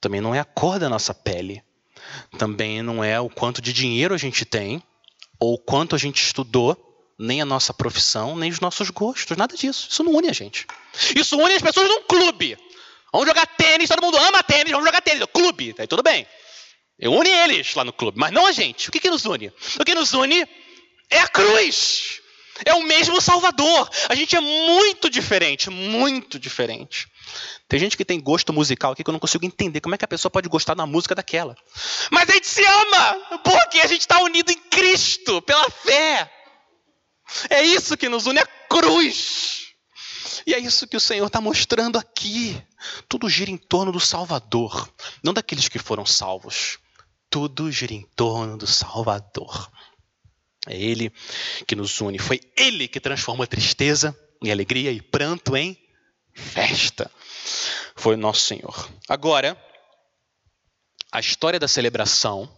Também não é a cor da nossa pele. Também não é o quanto de dinheiro a gente tem, ou o quanto a gente estudou, nem a nossa profissão, nem os nossos gostos, nada disso. Isso não une a gente. Isso une as pessoas num clube. Vamos jogar tênis, todo mundo ama tênis, vamos jogar tênis. Clube, aí tudo bem. Eu une eles lá no clube, mas não a gente. O que, que nos une? O que nos une é a cruz. É o mesmo Salvador. A gente é muito diferente, muito diferente. Tem gente que tem gosto musical aqui que eu não consigo entender como é que a pessoa pode gostar da música daquela. Mas a gente se ama, porque a gente está unido em Cristo, pela fé. É isso que nos une, a cruz. E é isso que o Senhor está mostrando aqui. Tudo gira em torno do Salvador, não daqueles que foram salvos. Tudo gira em torno do Salvador. É Ele que nos une. Foi Ele que transformou a tristeza em alegria e pranto em festa. Foi o nosso Senhor. Agora, a história da celebração,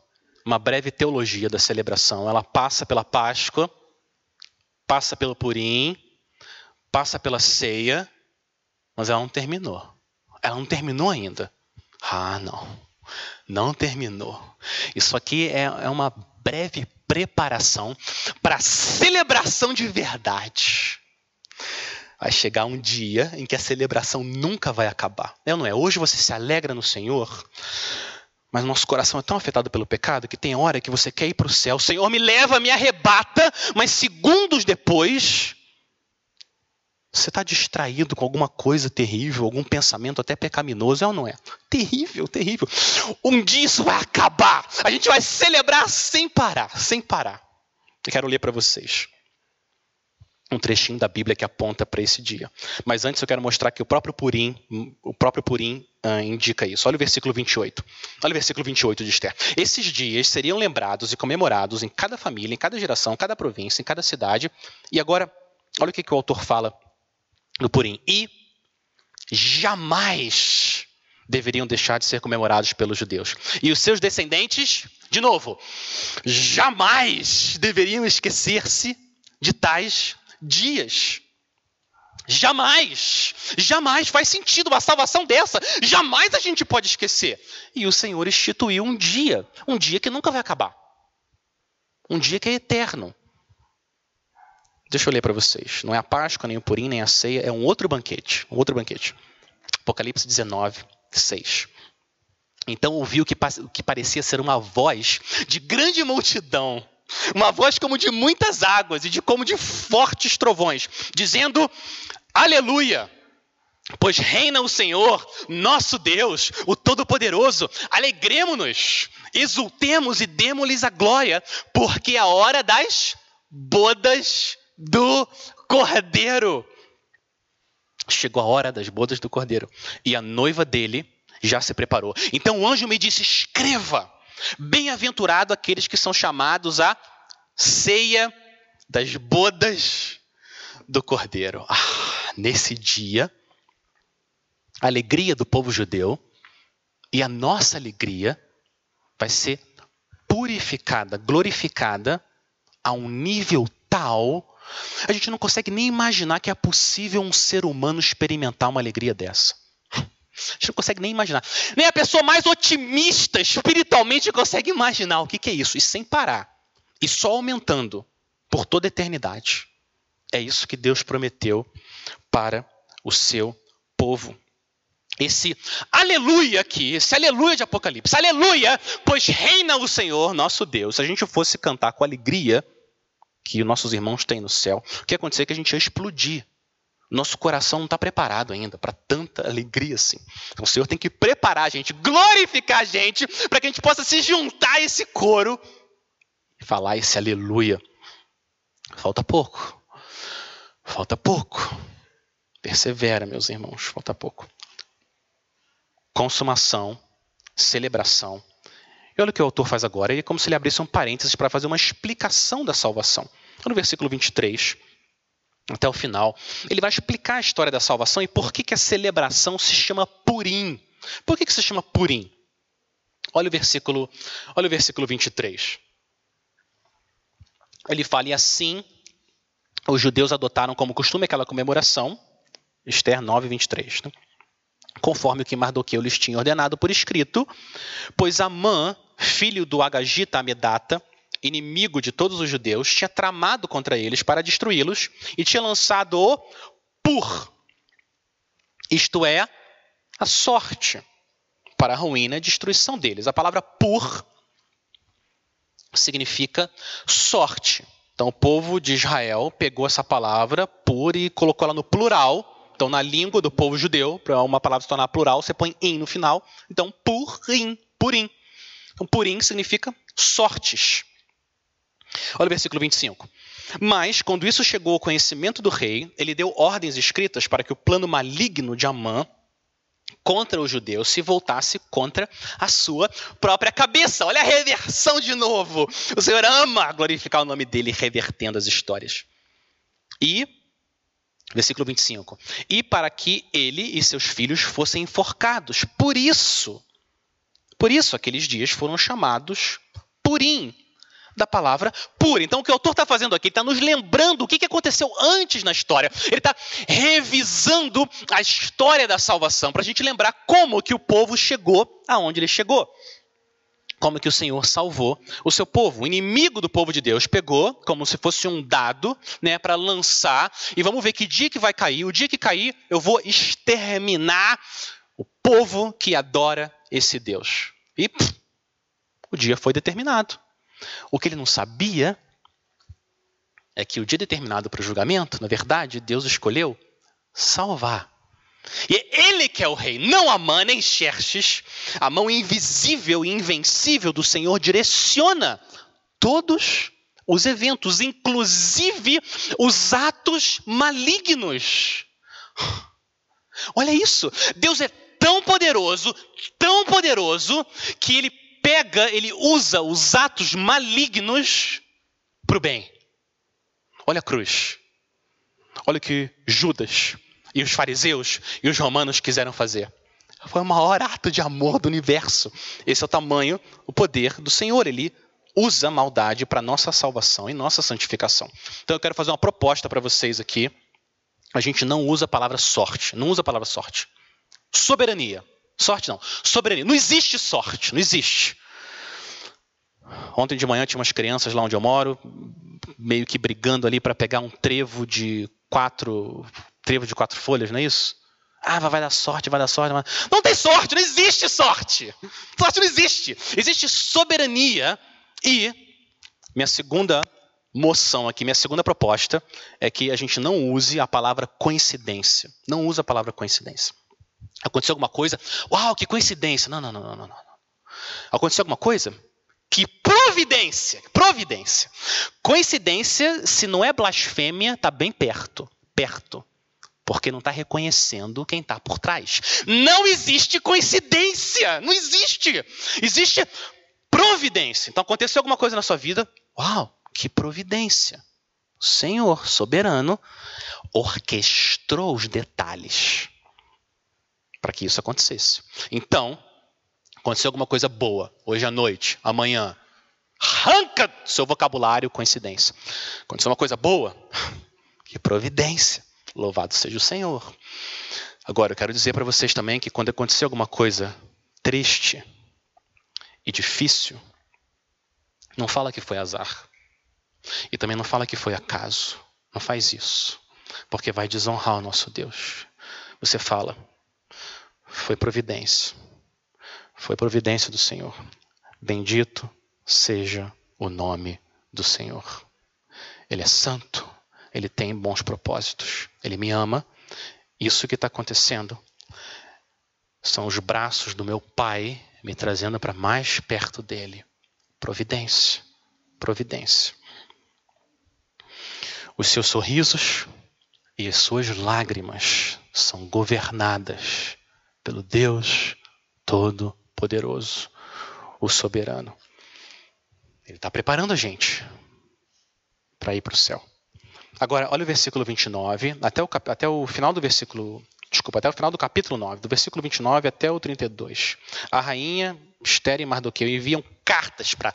uma breve teologia da celebração, ela passa pela Páscoa, passa pelo Purim, passa pela ceia, mas ela não terminou. Ela não terminou ainda. Ah, não. Não terminou. Isso aqui é, é uma breve preparação para a celebração de verdade. Vai chegar um dia em que a celebração nunca vai acabar. É ou não é? Hoje você se alegra no Senhor, mas nosso coração é tão afetado pelo pecado que tem hora que você quer ir para o céu. Senhor me leva, me arrebata, mas segundos depois você está distraído com alguma coisa terrível, algum pensamento até pecaminoso, é ou não é? Terrível, terrível. Um dia isso vai acabar. A gente vai celebrar sem parar, sem parar. Eu quero ler para vocês um trechinho da Bíblia que aponta para esse dia. Mas antes eu quero mostrar que o próprio Purim, o próprio Purim uh, indica isso. Olha o versículo 28. Olha o versículo 28 de Esther. Esses dias seriam lembrados e comemorados em cada família, em cada geração, em cada província, em cada cidade. E agora, olha o que, que o autor fala no Purim. E jamais deveriam deixar de ser comemorados pelos judeus. E os seus descendentes, de novo, jamais deveriam esquecer-se de tais dias. Jamais, jamais faz sentido uma salvação dessa. Jamais a gente pode esquecer. E o Senhor instituiu um dia, um dia que nunca vai acabar. Um dia que é eterno. Deixa eu ler para vocês. Não é a Páscoa, nem o Purim, nem a ceia, é um outro banquete. Um outro banquete. Apocalipse 19, 6. Então ouviu o que, que parecia ser uma voz de grande multidão, uma voz como de muitas águas e de como de fortes trovões, dizendo: Aleluia! Pois reina o Senhor, nosso Deus, o Todo-Poderoso. Alegremos-nos, exultemos e demos-lhes a glória, porque a hora das bodas do cordeiro. Chegou a hora das bodas do cordeiro e a noiva dele já se preparou. Então o anjo me disse: escreva, bem-aventurado aqueles que são chamados à ceia das bodas do cordeiro. Ah, nesse dia, a alegria do povo judeu e a nossa alegria vai ser purificada, glorificada a um nível tal a gente não consegue nem imaginar que é possível um ser humano experimentar uma alegria dessa. A gente não consegue nem imaginar. Nem a pessoa mais otimista espiritualmente consegue imaginar o que, é isso. E sem parar. E só aumentando por toda a eternidade. É isso que Deus prometeu para o seu povo. Esse aleluia aqui, esse aleluia de Apocalipse, aleluia, pois reina o Senhor nosso Deus. Se a gente fosse cantar com alegria, que nossos irmãos têm no céu, o que ia acontecer é que a gente ia explodir. Nosso coração não está preparado ainda para tanta alegria assim. Então o Senhor tem que preparar a gente, glorificar a gente, para que a gente possa se juntar a esse coro e falar esse aleluia. Falta pouco. Falta pouco. Persevera, meus irmãos, falta pouco. Consumação, celebração e olha o que o autor faz agora, ele é como se ele abrisse um parênteses para fazer uma explicação da salvação. Então, no versículo 23, até o final, ele vai explicar a história da salvação e por que, que a celebração se chama Purim. Por que, que se chama Purim? Olha o versículo, olha o versículo 23. Ele fala, e assim os judeus adotaram como costume aquela comemoração, Esther 9, 23. Né? conforme o que Mardoqueu lhes tinha ordenado por escrito, pois Amã, filho do Agagita Amedata, inimigo de todos os judeus, tinha tramado contra eles para destruí-los e tinha lançado o pur, isto é, a sorte, para a ruína e destruição deles. A palavra pur significa sorte. Então o povo de Israel pegou essa palavra pur e colocou ela no plural então, na língua do povo judeu, para uma palavra se tornar plural, você põe in no final. Então, purim, purim. Então, purim significa sortes. Olha o versículo 25. Mas, quando isso chegou ao conhecimento do rei, ele deu ordens escritas para que o plano maligno de Amã contra os judeus se voltasse contra a sua própria cabeça. Olha a reversão de novo. O Senhor ama glorificar o nome dele revertendo as histórias. E, versículo 25: E para que ele e seus filhos fossem enforcados. Por isso, por isso aqueles dias foram chamados Purim da palavra pura. Então, o que o autor está fazendo aqui, ele está nos lembrando o que, que aconteceu antes na história. Ele está revisando a história da salvação, para a gente lembrar como que o povo chegou aonde ele chegou. Como que o Senhor salvou o seu povo. O inimigo do povo de Deus pegou, como se fosse um dado, né, para lançar. E vamos ver que dia que vai cair. O dia que cair, eu vou exterminar o povo que adora esse Deus. E pff, o dia foi determinado. O que ele não sabia é que o dia determinado para o julgamento, na verdade, Deus escolheu salvar. E é ele que é o rei, não Amã nem Xerxes. A mão invisível e invencível do Senhor direciona todos os eventos, inclusive os atos malignos. Olha isso, Deus é tão poderoso, tão poderoso, que ele pega, ele usa os atos malignos para o bem. Olha a cruz. Olha o que Judas e os fariseus e os romanos quiseram fazer. Foi o maior ato de amor do universo. Esse é o tamanho, o poder do Senhor. Ele usa a maldade para nossa salvação e nossa santificação. Então eu quero fazer uma proposta para vocês aqui. A gente não usa a palavra sorte. Não usa a palavra sorte. Soberania. Sorte não. Soberania. Não existe sorte, não existe. Ontem de manhã tinha umas crianças lá onde eu moro, meio que brigando ali para pegar um trevo de quatro, trevo de quatro folhas, não é isso? Ah, vai dar sorte, vai dar sorte. Não tem sorte, não existe sorte. Sorte não existe. Existe soberania e minha segunda moção aqui, minha segunda proposta é que a gente não use a palavra coincidência. Não use a palavra coincidência. Aconteceu alguma coisa? Uau, que coincidência! Não, não, não, não, não. Aconteceu alguma coisa? Que providência! Providência. Coincidência, se não é blasfêmia, está bem perto. Perto. Porque não está reconhecendo quem está por trás. Não existe coincidência! Não existe! Existe providência. Então aconteceu alguma coisa na sua vida. Uau, que providência! O Senhor soberano orquestrou os detalhes que isso acontecesse. Então, aconteceu alguma coisa boa hoje à noite, amanhã. Arranca seu vocabulário coincidência. Aconteceu uma coisa boa? [laughs] Que providência. Louvado seja o Senhor. Agora, eu quero dizer para vocês também que quando acontecer alguma coisa triste e difícil, não fala que foi azar. E também não fala que foi acaso. Não faz isso. Porque vai desonrar o nosso Deus. Você fala, foi providência. Foi providência do Senhor. Bendito seja o nome do Senhor. Ele é santo, ele tem bons propósitos, ele me ama. Isso que está acontecendo são os braços do meu Pai me trazendo para mais perto dele. Providência, providência. Os seus sorrisos e as suas lágrimas são governadas pelo Deus Todo-Poderoso, o Soberano. Ele está preparando a gente para ir para o céu. Agora, olha o versículo 29, até o, até o final do versículo. Desculpa, até o final do capítulo 9, do versículo 29 até o 32. A rainha Esther e Mardoqueu enviam cartas para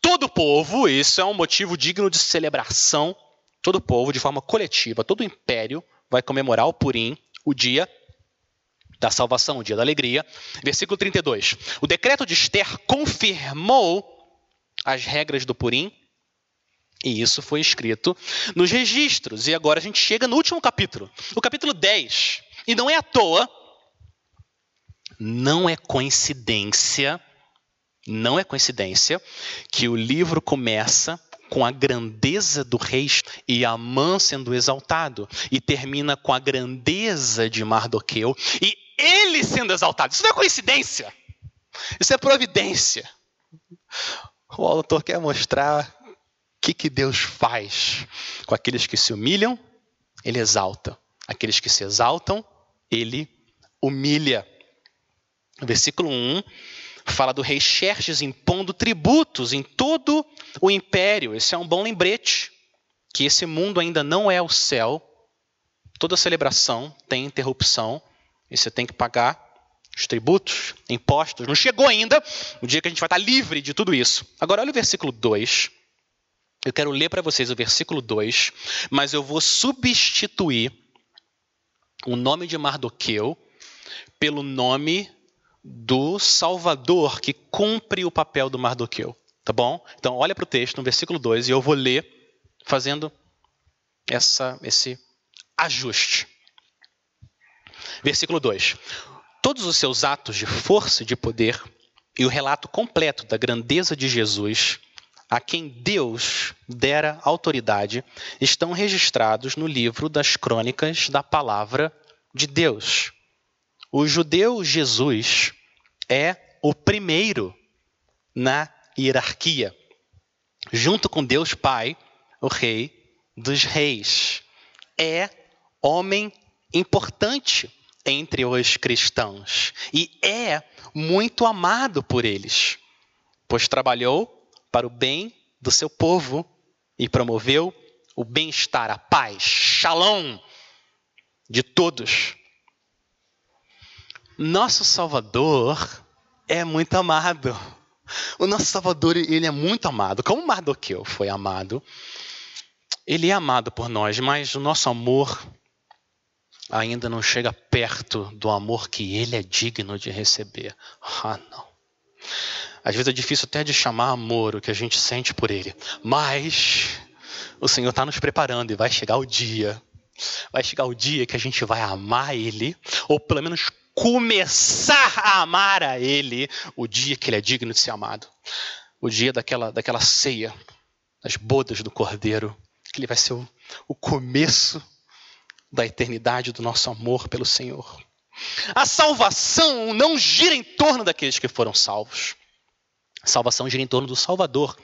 todo o povo, isso é um motivo digno de celebração. Todo o povo, de forma coletiva, todo o império vai comemorar o Purim, o dia da salvação, o dia da alegria. Versículo 32. O decreto de Esther confirmou as regras do Purim, e isso foi escrito nos registros. E agora a gente chega no último capítulo, o capítulo 10. E não é à toa, não é coincidência, não é coincidência que o livro começa com a grandeza do rei e Amã sendo exaltado, e termina com a grandeza de Mardoqueu e ele sendo exaltado. Isso não é coincidência. Isso é providência. O autor quer mostrar que, que Deus faz com aqueles que se humilham? Ele exalta. Aqueles que se exaltam, ele humilha. Versículo 1 fala do rei Xerxes impondo tributos em todo o império. Esse é um bom lembrete, que esse mundo ainda não é o céu. Toda celebração tem interrupção e você tem que pagar os tributos, impostos. Não chegou ainda o dia que a gente vai estar livre de tudo isso. Agora, olha o versículo 2. Eu quero ler para vocês o versículo 2, mas eu vou substituir o nome de Mardoqueu pelo nome do Salvador que cumpre o papel do Mardoqueu. Tá bom? Então, olha para o texto no versículo 2 e eu vou ler fazendo essa, esse ajuste. Versículo 2: Todos os seus atos de força e de poder e o relato completo da grandeza de Jesus a quem Deus dera autoridade, estão registrados no livro das crônicas da palavra de Deus. O judeu Jesus é o primeiro na hierarquia, junto com Deus Pai, o Rei dos Reis. É homem importante entre os cristãos e é muito amado por eles, pois trabalhou para o bem do seu povo e promoveu o bem-estar, a paz, shalom de todos. Nosso Salvador é muito amado. O nosso Salvador, ele é muito amado. Como Mardoqueu foi amado, ele é amado por nós, mas o nosso amor ainda não chega perto do amor que ele é digno de receber. Ah, não. Às vezes é difícil até de chamar amor o que a gente sente por ele. Mas o Senhor está nos preparando e vai chegar o dia. Vai chegar o dia que a gente vai amar Ele, ou pelo menos começar a amar a Ele, o dia que Ele é digno de ser amado. O dia daquela, daquela ceia, das bodas do Cordeiro, que Ele vai ser o, o começo da eternidade do nosso amor pelo Senhor. A salvação não gira em torno daqueles que foram salvos. A salvação gira em torno do Salvador.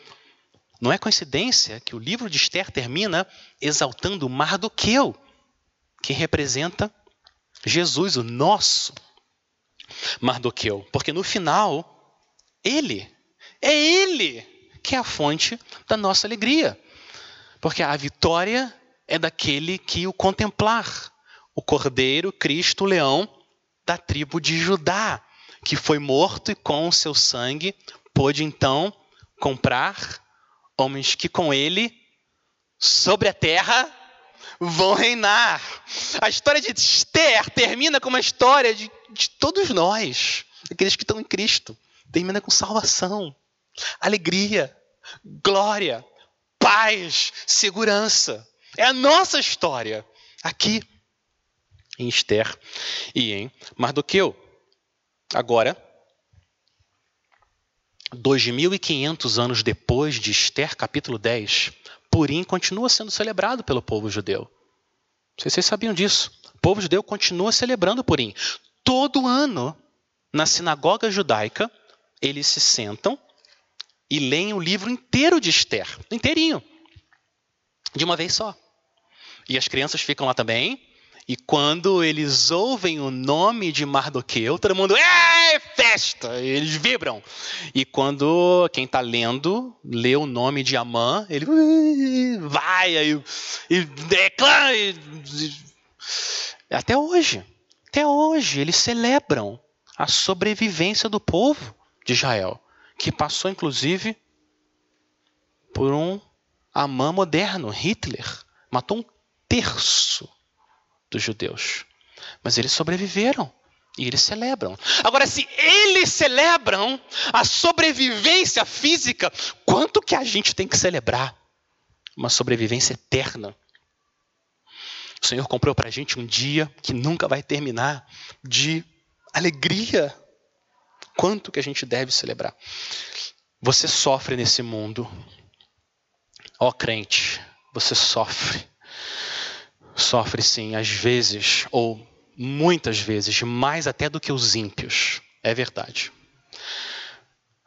Não é coincidência que o livro de Esther termina exaltando Mardoqueu, que representa Jesus, o nosso Mardoqueu. Porque no final, ele, é ele que é a fonte da nossa alegria. Porque a vitória é daquele que o contemplar. O Cordeiro, Cristo, o leão da tribo de Judá, que foi morto e com o seu sangue pôde então comprar homens que com ele, sobre a terra, vão reinar. A história de Esther termina com uma história de, de todos nós, aqueles que estão em Cristo. Termina com salvação, alegria, glória, paz, segurança. É a nossa história aqui em Esther e em Mardoqueu. Agora, 2.500 anos depois de Esther, capítulo 10, Purim continua sendo celebrado pelo povo judeu. Vocês sabiam disso. O povo judeu continua celebrando Purim. Todo ano, na sinagoga judaica, eles se sentam e leem o livro inteiro de Esther, inteirinho, de uma vez só. E as crianças ficam lá também, e quando eles ouvem o nome de Mardoqueu, todo mundo é festa, eles vibram. E quando quem está lendo lê o nome de Amã, ele vai e, e declara. Até hoje, até hoje eles celebram a sobrevivência do povo de Israel, que passou inclusive por um Amã moderno, Hitler, matou um terço dos judeus. Mas eles sobreviveram e eles celebram. Agora, se eles celebram a sobrevivência física, quanto que a gente tem que celebrar? Uma sobrevivência eterna. O Senhor comprou para a gente um dia que nunca vai terminar de alegria. Quanto que a gente deve celebrar? Você sofre nesse mundo. Ó oh, crente, você sofre sofre sim, às vezes, ou muitas vezes, mais até do que os ímpios. É verdade.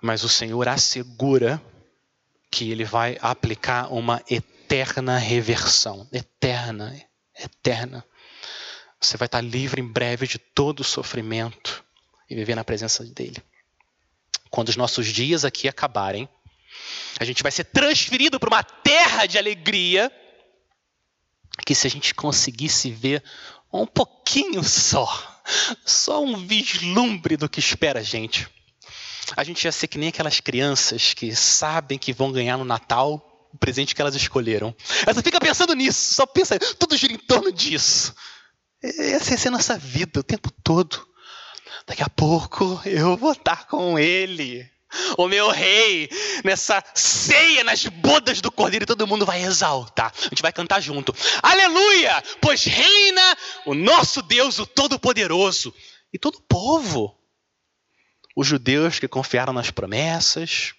Mas o Senhor assegura que ele vai aplicar uma eterna reversão. Eterna, eterna. Você vai estar livre em breve de todo o sofrimento e viver na presença dele. Quando os nossos dias aqui acabarem, a gente vai ser transferido para uma terra de alegria que se a gente conseguisse ver um pouquinho só, só um vislumbre do que espera a gente, a gente ia ser que nem aquelas crianças que sabem que vão ganhar no Natal o presente que elas escolheram. Ela fica pensando nisso, só pensa, tudo gira em torno disso. Essa ia ser a nossa vida o tempo todo. Daqui a pouco eu vou estar com ele o meu rei, nessa ceia, nas bodas do cordeiro, todo mundo vai exaltar. A gente vai cantar junto. Aleluia! Pois reina o nosso Deus, o Todo-Poderoso. E todo o povo. Os judeus que confiaram nas promessas,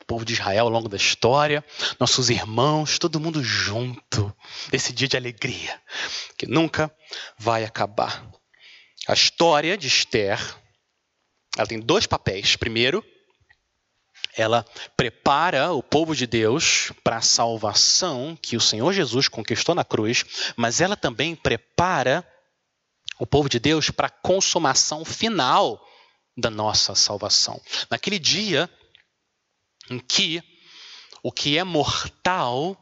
o povo de Israel ao longo da história, nossos irmãos, todo mundo junto, nesse dia de alegria, que nunca vai acabar. A história de Esther ela tem dois papéis. Primeiro, ela prepara o povo de Deus para a salvação que o Senhor Jesus conquistou na cruz, mas ela também prepara o povo de Deus para a consumação final da nossa salvação. Naquele dia em que o que é mortal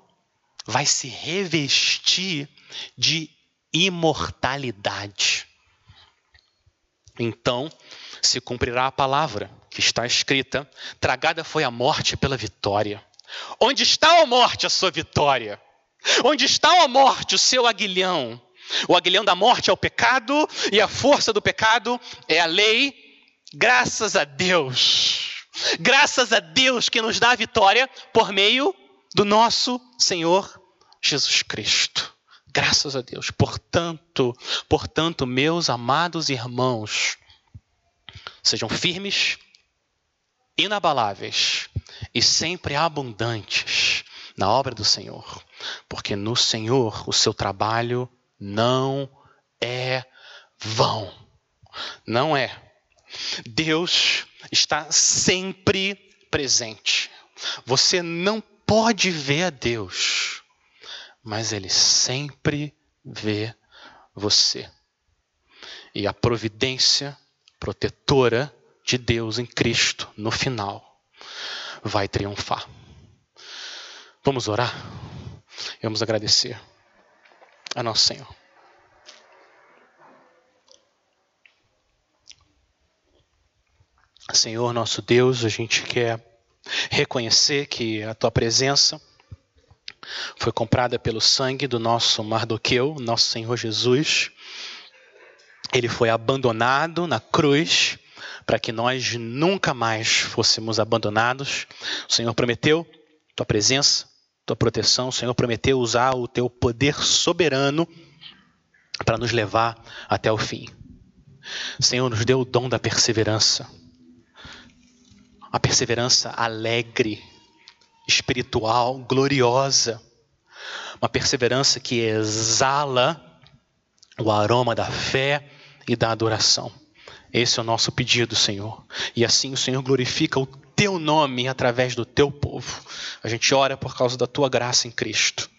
vai se revestir de imortalidade. Então, se cumprirá a palavra que está escrita: tragada foi a morte pela vitória. Onde está a morte, a sua vitória? Onde está a morte, o seu aguilhão? O aguilhão da morte é o pecado e a força do pecado é a lei. Graças a Deus. Graças a Deus que nos dá a vitória por meio do nosso Senhor Jesus Cristo. Graças a Deus. Portanto, portanto, meus amados irmãos, Sejam firmes, inabaláveis e sempre abundantes na obra do Senhor, porque no Senhor o seu trabalho não é vão. Não é. Deus está sempre presente. Você não pode ver a Deus, mas Ele sempre vê você. E a providência protetora de Deus em Cristo no final vai triunfar. Vamos orar? Vamos agradecer a nosso Senhor. Senhor nosso Deus, a gente quer reconhecer que a tua presença foi comprada pelo sangue do nosso Mardoqueu, nosso Senhor Jesus ele foi abandonado na cruz para que nós nunca mais fôssemos abandonados. O Senhor prometeu tua presença, tua proteção. O Senhor prometeu usar o teu poder soberano para nos levar até o fim. O Senhor nos deu o dom da perseverança. A perseverança alegre, espiritual, gloriosa. Uma perseverança que exala o aroma da fé e da adoração. Esse é o nosso pedido, Senhor. E assim o Senhor glorifica o teu nome através do teu povo. A gente ora por causa da tua graça em Cristo.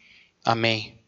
Amém.